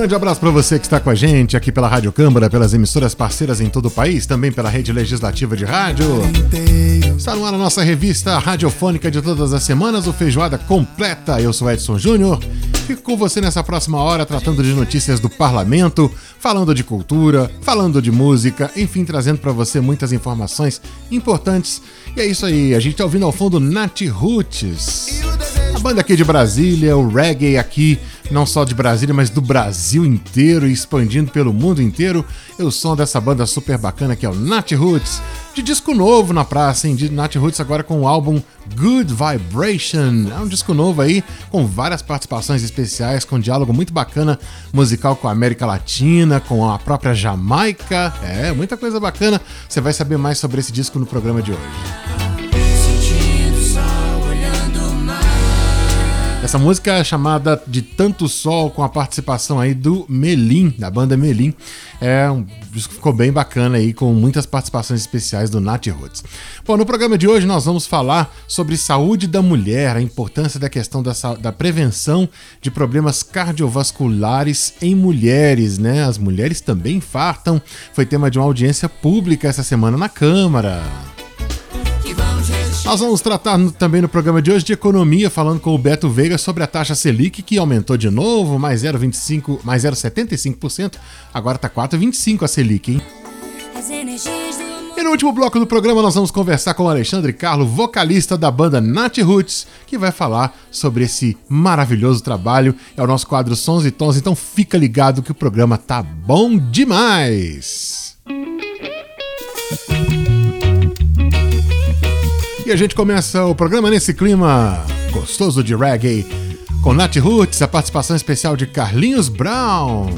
Grande abraço para você que está com a gente aqui pela Rádio Câmara, pelas emissoras parceiras em todo o país, também pela rede legislativa de rádio. Está no ar a nossa revista radiofônica de todas as semanas, o Feijoada Completa. Eu sou Edson Júnior. Fico com você nessa próxima hora tratando de notícias do parlamento, falando de cultura, falando de música, enfim, trazendo para você muitas informações importantes. E é isso aí, a gente está ouvindo ao fundo Nat Roots. Banda aqui de Brasília, o reggae aqui, não só de Brasília, mas do Brasil inteiro e expandindo pelo mundo inteiro. É o som dessa banda super bacana que é o Nat Roots. De disco novo na praça, hein? De Nat Roots agora com o álbum Good Vibration. É um disco novo aí, com várias participações especiais, com um diálogo muito bacana musical com a América Latina, com a própria Jamaica. É, muita coisa bacana. Você vai saber mais sobre esse disco no programa de hoje. Essa música é chamada de Tanto Sol, com a participação aí do Melim, da banda Melim. É um disco que ficou bem bacana aí, com muitas participações especiais do Nat Roots. Bom, no programa de hoje nós vamos falar sobre saúde da mulher, a importância da questão da, da prevenção de problemas cardiovasculares em mulheres, né? As mulheres também infartam. Foi tema de uma audiência pública essa semana na Câmara. Nós vamos tratar no- também no programa de hoje de economia, falando com o Beto Veiga sobre a taxa Selic, que aumentou de novo, mais 0,25, mais 0,75%, agora tá 4,25 a Selic, hein? E no último bloco do programa nós vamos conversar com o Alexandre Carlo, vocalista da banda Nat Roots, que vai falar sobre esse maravilhoso trabalho. É o nosso quadro Sons e Tons, então fica ligado que o programa tá bom demais. E a gente começa o programa nesse clima gostoso de reggae, com Nat Roots, a participação especial de Carlinhos Brown.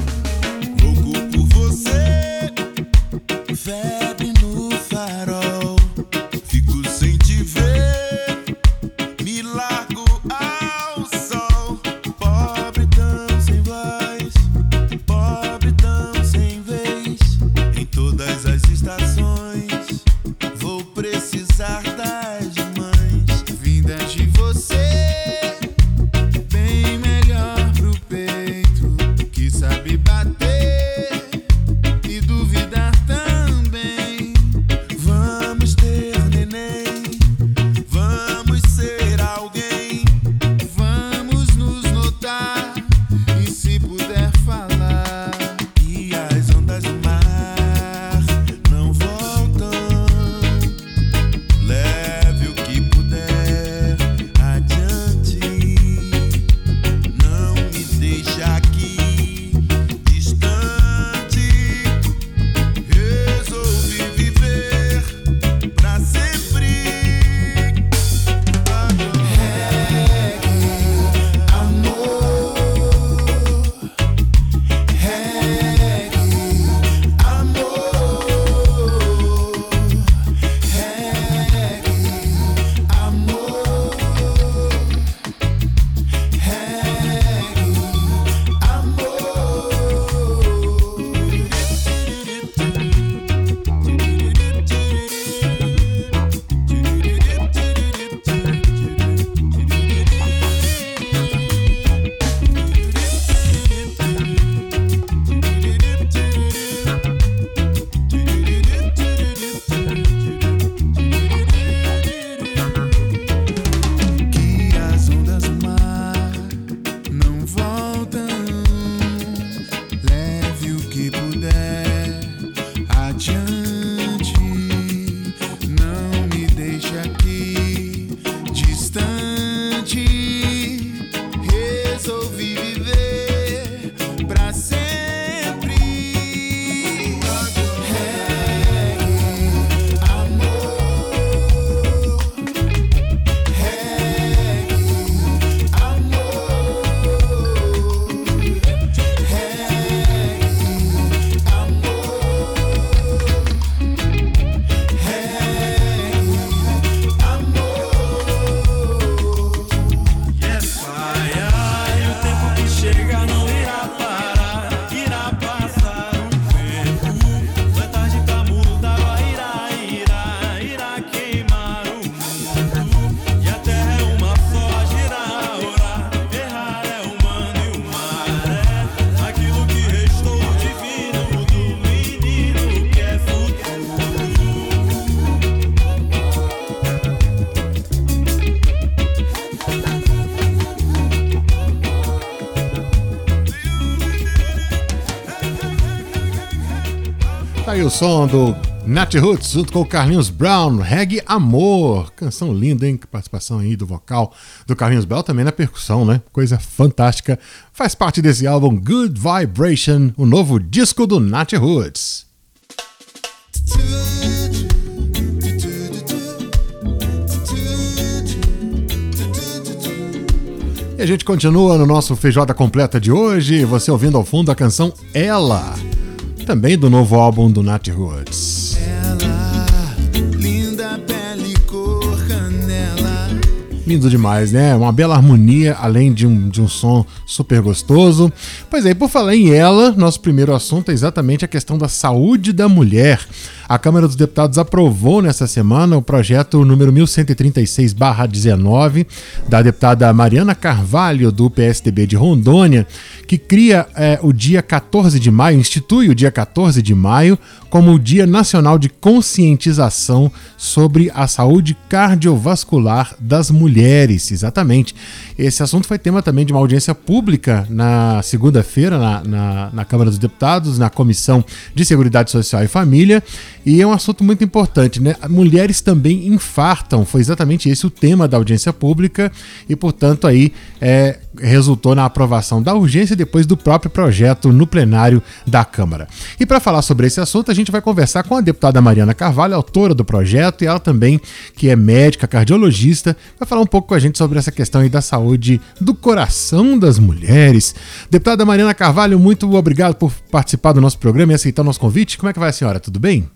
Tá aí o som do Nat Roots junto com o Carlinhos Brown, Reggae Amor. Canção linda, hein? Participação aí do vocal do Carlinhos Brown, também na percussão, né? Coisa fantástica. Faz parte desse álbum Good Vibration, o novo disco do Nat Roots. E a gente continua no nosso Feijoada Completa de hoje, você ouvindo ao fundo a canção Ela, também do novo álbum do Nat Roots. Lindo demais, né? Uma bela harmonia, além de um, de um som super gostoso. Pois é, por falar em ela, nosso primeiro assunto é exatamente a questão da saúde da mulher. A Câmara dos Deputados aprovou nessa semana o projeto número 1136-19 da deputada Mariana Carvalho, do PSDB de Rondônia, que cria é, o dia 14 de maio, institui o dia 14 de maio como o Dia Nacional de Conscientização sobre a Saúde Cardiovascular das Mulheres. Exatamente. Esse assunto foi tema também de uma audiência pública na segunda-feira na, na, na Câmara dos Deputados, na Comissão de Seguridade Social e Família. E é um assunto muito importante, né? Mulheres também infartam, foi exatamente esse o tema da audiência pública e, portanto, aí é, resultou na aprovação da urgência depois do próprio projeto no plenário da Câmara. E para falar sobre esse assunto, a gente vai conversar com a deputada Mariana Carvalho, autora do projeto, e ela também, que é médica, cardiologista, vai falar um pouco com a gente sobre essa questão aí da saúde do coração das mulheres. Deputada Mariana Carvalho, muito obrigado por participar do nosso programa e aceitar o nosso convite. Como é que vai a senhora? Tudo bem?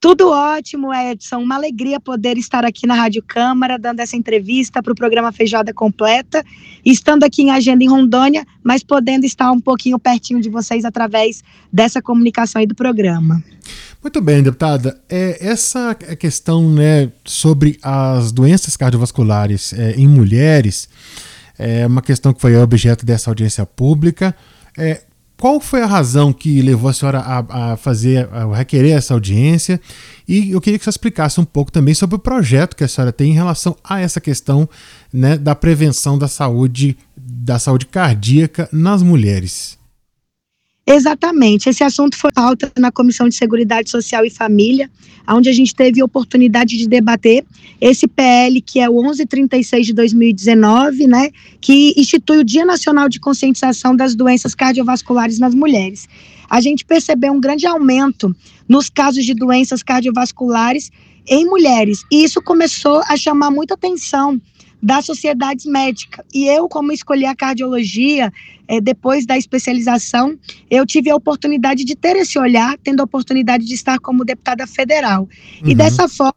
Tudo ótimo, Edson. Uma alegria poder estar aqui na Rádio Câmara, dando essa entrevista para o programa Feijoada Completa, estando aqui em agenda em Rondônia, mas podendo estar um pouquinho pertinho de vocês através dessa comunicação aí do programa. Muito bem, deputada. É, essa questão né, sobre as doenças cardiovasculares é, em mulheres é uma questão que foi objeto dessa audiência pública. É, qual foi a razão que levou a senhora a, a fazer, a requerer essa audiência? E eu queria que você explicasse um pouco também sobre o projeto que a senhora tem em relação a essa questão né, da prevenção da saúde, da saúde cardíaca nas mulheres. Exatamente. Esse assunto foi pauta na Comissão de Seguridade Social e Família, onde a gente teve oportunidade de debater esse PL, que é o 1136 de 2019, né, que institui o Dia Nacional de Conscientização das Doenças Cardiovasculares nas Mulheres. A gente percebeu um grande aumento nos casos de doenças cardiovasculares em mulheres, e isso começou a chamar muita atenção das sociedades médicas. E eu, como escolhi a cardiologia, é, depois da especialização, eu tive a oportunidade de ter esse olhar, tendo a oportunidade de estar como deputada federal. Uhum. E dessa forma,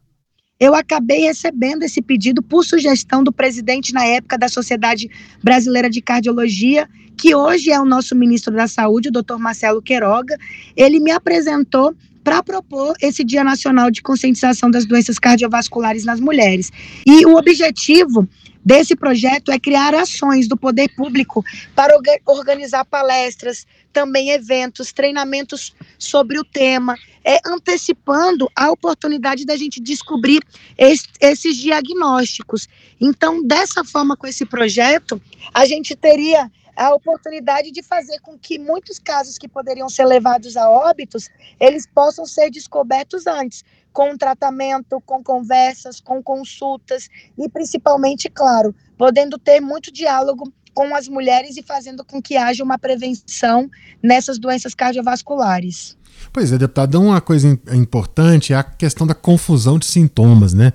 eu acabei recebendo esse pedido por sugestão do presidente na época da Sociedade Brasileira de Cardiologia, que hoje é o nosso ministro da Saúde, o doutor Marcelo Queiroga. Ele me apresentou para propor esse Dia Nacional de Conscientização das Doenças Cardiovasculares nas Mulheres. E o objetivo desse projeto é criar ações do poder público para organizar palestras, também eventos, treinamentos sobre o tema, é, antecipando a oportunidade da gente descobrir es, esses diagnósticos. Então, dessa forma, com esse projeto, a gente teria a oportunidade de fazer com que muitos casos que poderiam ser levados a óbitos, eles possam ser descobertos antes, com tratamento, com conversas, com consultas e principalmente, claro, podendo ter muito diálogo com as mulheres e fazendo com que haja uma prevenção nessas doenças cardiovasculares. Pois é, deputado, uma coisa importante é a questão da confusão de sintomas, né?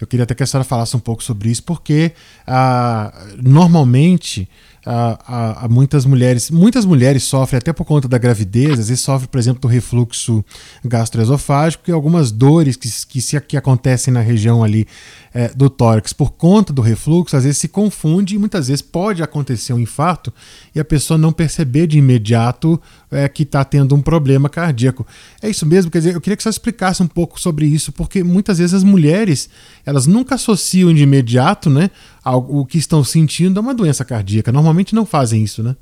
Eu queria até que a senhora falasse um pouco sobre isso, porque ah, normalmente a, a, muitas mulheres. Muitas mulheres sofrem até por conta da gravidez, às vezes sofrem, por exemplo, do refluxo gastroesofágico e algumas dores que, que, se, que acontecem na região ali é, do tórax por conta do refluxo, às vezes se confunde e muitas vezes pode acontecer um infarto e a pessoa não perceber de imediato é, que está tendo um problema cardíaco. É isso mesmo? Quer dizer, eu queria que você explicasse um pouco sobre isso, porque muitas vezes as mulheres elas nunca associam de imediato né, ao, o que estão sentindo a uma doença cardíaca. Normalmente não fazem isso, né?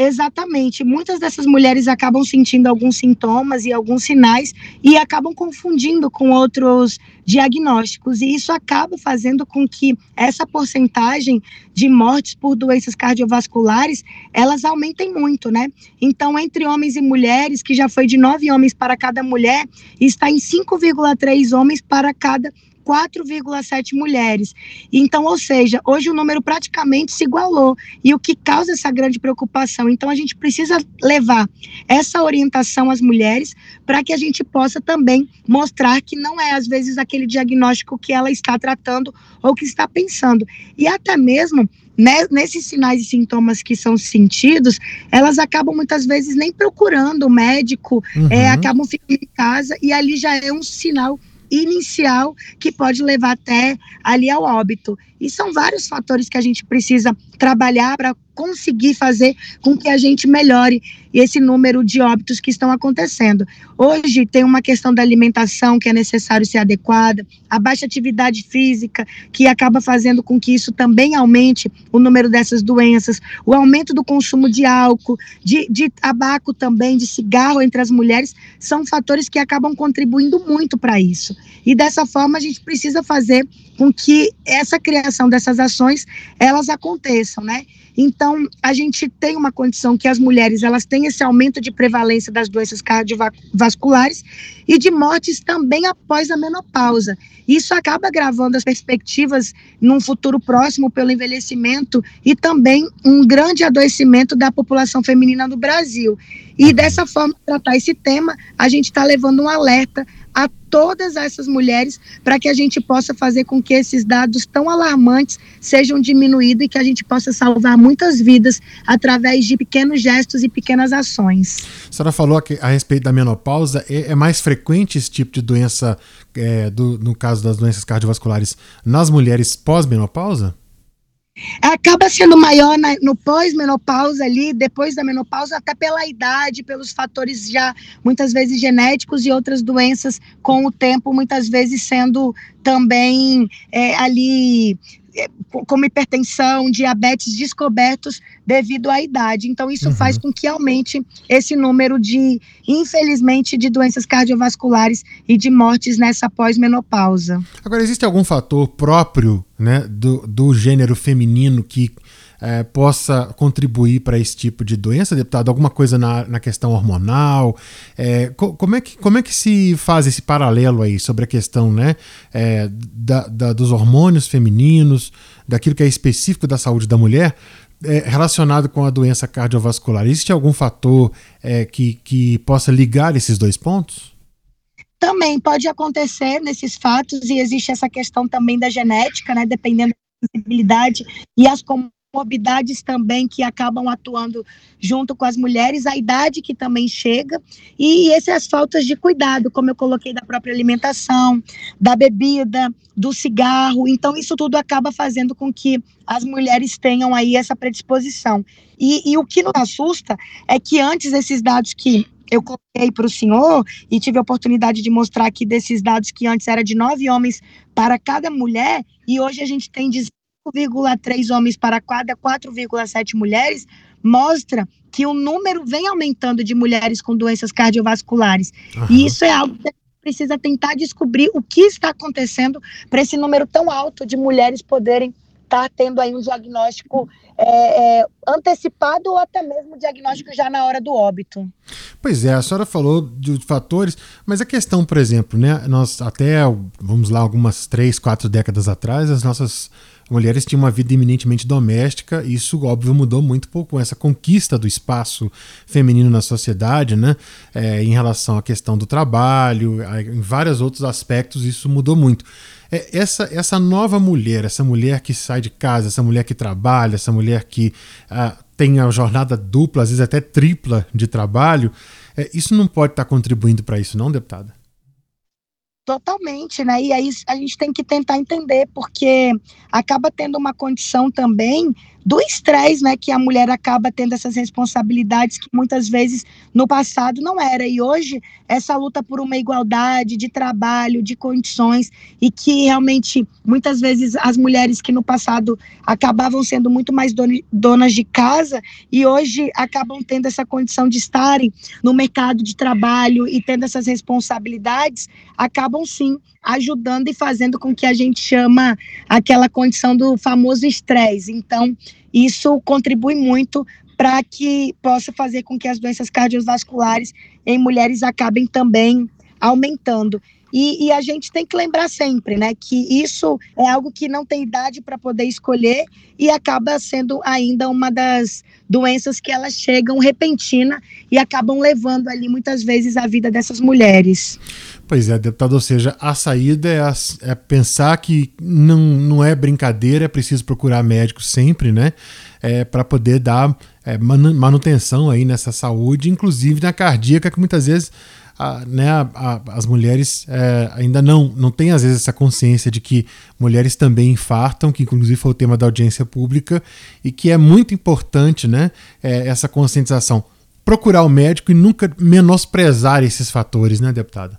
Exatamente. Muitas dessas mulheres acabam sentindo alguns sintomas e alguns sinais e acabam confundindo com outros diagnósticos. E isso acaba fazendo com que essa porcentagem de mortes por doenças cardiovasculares, elas aumentem muito, né? Então, entre homens e mulheres, que já foi de nove homens para cada mulher, está em 5,3 homens para cada 4,7 mulheres. Então, ou seja, hoje o número praticamente se igualou. E o que causa essa grande preocupação? Então, a gente precisa levar essa orientação às mulheres para que a gente possa também mostrar que não é, às vezes, aquele diagnóstico que ela está tratando ou que está pensando. E até mesmo né, nesses sinais e sintomas que são sentidos, elas acabam muitas vezes nem procurando o médico, uhum. é, acabam ficando em casa e ali já é um sinal inicial que pode levar até ali ao óbito. E são vários fatores que a gente precisa trabalhar para conseguir fazer com que a gente melhore esse número de óbitos que estão acontecendo. Hoje tem uma questão da alimentação que é necessário ser adequada, a baixa atividade física que acaba fazendo com que isso também aumente o número dessas doenças, o aumento do consumo de álcool, de, de tabaco também, de cigarro entre as mulheres, são fatores que acabam contribuindo muito para isso. E dessa forma a gente precisa fazer com que essa criação dessas ações elas aconteçam, né? Então, a gente tem uma condição que as mulheres elas têm esse aumento de prevalência das doenças cardiovasculares e de mortes também após a menopausa. Isso acaba agravando as perspectivas num futuro próximo pelo envelhecimento e também um grande adoecimento da população feminina no Brasil. E dessa forma, tratar esse tema, a gente está levando um alerta a todas essas mulheres para que a gente possa fazer com que esses dados tão alarmantes sejam diminuídos e que a gente possa salvar muitas vidas através de pequenos gestos e pequenas ações. A senhora falou que, a respeito da menopausa, é, é mais frequente esse tipo de doença, é, do, no caso das doenças cardiovasculares, nas mulheres pós-menopausa? Acaba sendo maior na, no pós-menopausa ali, depois da menopausa, até pela idade, pelos fatores já muitas vezes genéticos e outras doenças com o tempo, muitas vezes sendo também é, ali é, como hipertensão, diabetes descobertos devido à idade. Então, isso uhum. faz com que aumente esse número de, infelizmente, de doenças cardiovasculares e de mortes nessa pós-menopausa. Agora, existe algum fator próprio né, do, do gênero feminino que é, possa contribuir para esse tipo de doença, deputado? Alguma coisa na, na questão hormonal? É, co como, é que, como é que se faz esse paralelo aí sobre a questão né, é, da, da, dos hormônios femininos, daquilo que é específico da saúde da mulher, é, relacionado com a doença cardiovascular? Existe algum fator é, que, que possa ligar esses dois pontos? Também pode acontecer nesses fatos, e existe essa questão também da genética, né? Dependendo da sensibilidade e as comorbidades também que acabam atuando junto com as mulheres, a idade que também chega, e essas faltas de cuidado, como eu coloquei, da própria alimentação, da bebida, do cigarro. Então, isso tudo acaba fazendo com que as mulheres tenham aí essa predisposição. E, e o que nos assusta é que antes esses dados que eu coloquei para o senhor e tive a oportunidade de mostrar aqui desses dados que antes era de nove homens para cada mulher e hoje a gente tem 5,3 homens para cada 4,7 mulheres, mostra que o número vem aumentando de mulheres com doenças cardiovasculares. Uhum. E isso é algo que a gente precisa tentar descobrir o que está acontecendo para esse número tão alto de mulheres poderem estar tá tendo aí um diagnóstico é, é, antecipado ou até mesmo diagnóstico já na hora do óbito. Pois é, a senhora falou de fatores, mas a questão, por exemplo, né, nós até, vamos lá, algumas três, quatro décadas atrás, as nossas mulheres tinham uma vida eminentemente doméstica, e isso, óbvio, mudou muito pouco com essa conquista do espaço feminino na sociedade, né? É, em relação à questão do trabalho, em vários outros aspectos, isso mudou muito. É, essa, essa nova mulher, essa mulher que sai de casa, essa mulher que trabalha, essa mulher que ah, tem a jornada dupla, às vezes até tripla de trabalho, é, isso não pode estar contribuindo para isso, não, deputada? Totalmente, né? E aí a gente tem que tentar entender, porque acaba tendo uma condição também do estresse, né, que a mulher acaba tendo essas responsabilidades que muitas vezes no passado não era. E hoje essa luta por uma igualdade de trabalho, de condições e que realmente muitas vezes as mulheres que no passado acabavam sendo muito mais donas de casa e hoje acabam tendo essa condição de estarem no mercado de trabalho e tendo essas responsabilidades, acabam sim ajudando e fazendo com que a gente chama aquela condição do famoso estresse. Então, isso contribui muito para que possa fazer com que as doenças cardiovasculares em mulheres acabem também aumentando. E, e, a gente tem que lembrar sempre, né, que isso é algo que não tem idade para poder escolher e acaba sendo ainda uma das doenças que elas chegam repentina e acabam levando ali muitas vezes a vida dessas mulheres. Pois é, deputado, ou seja, a saída é, a, é pensar que não, não é brincadeira, é preciso procurar médico sempre, né, é, para poder dar é, manutenção aí nessa saúde, inclusive na cardíaca, que muitas vezes a, né, a, a, as mulheres é, ainda não, não têm, às vezes, essa consciência de que mulheres também infartam, que inclusive foi o tema da audiência pública, e que é muito importante né, é, essa conscientização. Procurar o médico e nunca menosprezar esses fatores, né, deputada?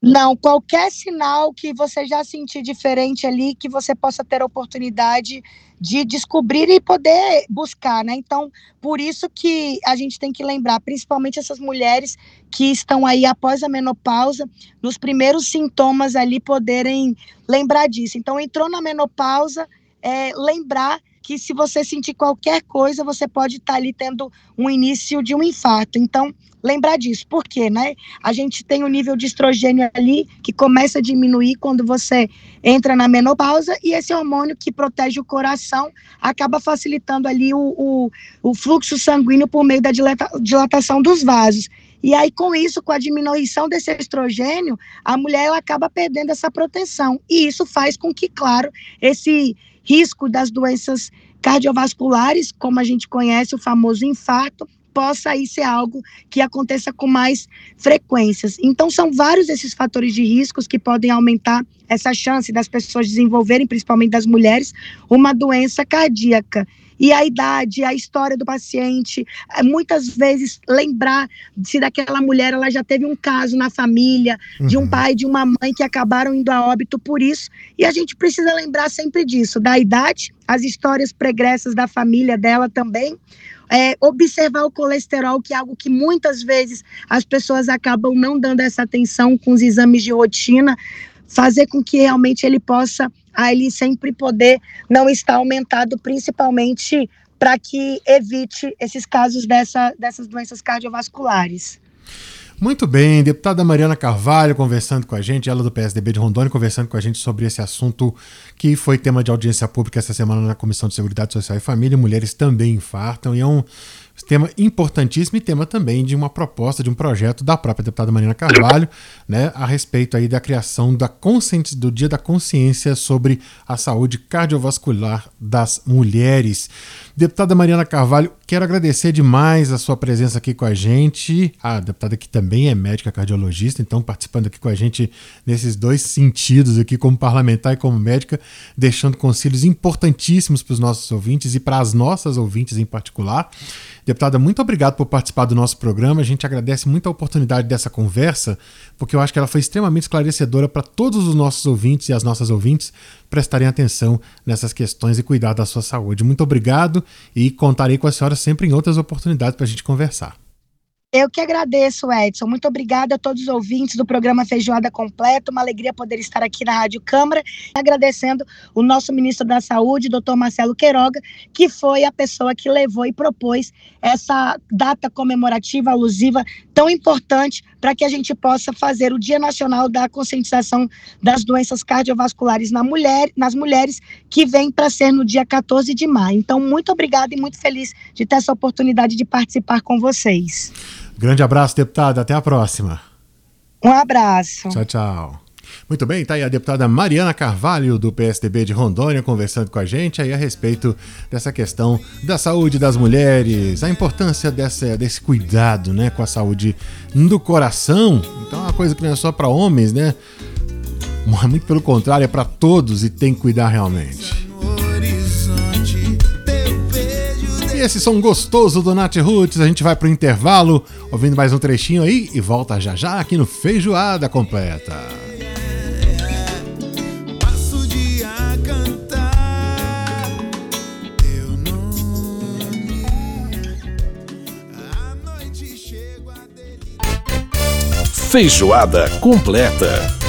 Não, qualquer sinal que você já sentir diferente ali, que você possa ter a oportunidade de descobrir e poder buscar, né? Então, por isso que a gente tem que lembrar, principalmente essas mulheres que estão aí após a menopausa, nos primeiros sintomas ali poderem lembrar disso. Então, entrou na menopausa, é, lembrar que se você sentir qualquer coisa, você pode estar tá ali tendo um início de um infarto. Então, lembrar disso. Por quê, né? A gente tem o um nível de estrogênio ali que começa a diminuir quando você entra na menopausa e esse hormônio que protege o coração acaba facilitando ali o, o, o fluxo sanguíneo por meio da dilata, dilatação dos vasos. E aí, com isso, com a diminuição desse estrogênio, a mulher ela acaba perdendo essa proteção. E isso faz com que, claro, esse risco das doenças cardiovasculares, como a gente conhece, o famoso infarto, possa aí ser algo que aconteça com mais frequências. Então, são vários esses fatores de riscos que podem aumentar essa chance das pessoas desenvolverem, principalmente das mulheres, uma doença cardíaca e a idade, a história do paciente, é, muitas vezes lembrar se daquela mulher ela já teve um caso na família, uhum. de um uhum. pai, de uma mãe que acabaram indo a óbito por isso, e a gente precisa lembrar sempre disso, da idade, as histórias pregressas da família dela também, é, observar o colesterol, que é algo que muitas vezes as pessoas acabam não dando essa atenção com os exames de rotina, fazer com que realmente ele possa a ele sempre poder não estar aumentado, principalmente para que evite esses casos dessa, dessas doenças cardiovasculares. Muito bem, deputada Mariana Carvalho conversando com a gente, ela do PSDB de Rondônia, conversando com a gente sobre esse assunto que foi tema de audiência pública essa semana na Comissão de Seguridade Social e Família. Mulheres também infartam e é um tema importantíssimo e tema também de uma proposta, de um projeto da própria deputada Marina Carvalho, né, a respeito aí da criação da consciência, do Dia da Consciência sobre a saúde cardiovascular das mulheres. Deputada Mariana Carvalho, quero agradecer demais a sua presença aqui com a gente. A deputada que também é médica cardiologista, então participando aqui com a gente nesses dois sentidos aqui, como parlamentar e como médica, deixando conselhos importantíssimos para os nossos ouvintes e para as nossas ouvintes em particular. Deputada, muito obrigado por participar do nosso programa. A gente agradece muito a oportunidade dessa conversa, porque eu acho que ela foi extremamente esclarecedora para todos os nossos ouvintes e as nossas ouvintes prestarem atenção nessas questões e cuidar da sua saúde. Muito obrigado e contarei com a senhora sempre em outras oportunidades para a gente conversar. Eu que agradeço, Edson. Muito obrigada a todos os ouvintes do programa Feijoada Completa. Uma alegria poder estar aqui na Rádio Câmara. Agradecendo o nosso ministro da Saúde, doutor Marcelo Queiroga, que foi a pessoa que levou e propôs essa data comemorativa, alusiva, tão importante para que a gente possa fazer o Dia Nacional da Conscientização das Doenças Cardiovasculares na mulher, nas mulheres, que vem para ser no dia 14 de maio. Então, muito obrigada e muito feliz de ter essa oportunidade de participar com vocês. Grande abraço, deputada. Até a próxima. Um abraço. Tchau, tchau. Muito bem, tá aí a deputada Mariana Carvalho, do PSDB de Rondônia, conversando com a gente aí a respeito dessa questão da saúde das mulheres, a importância dessa, desse cuidado né, com a saúde do coração. Então é uma coisa que não é só para homens, né? Muito pelo contrário, é para todos e tem que cuidar realmente. Esse som gostoso do Nath Roots, a gente vai pro intervalo, ouvindo mais um trechinho aí e volta já já aqui no Feijoada Completa. Feijoada completa.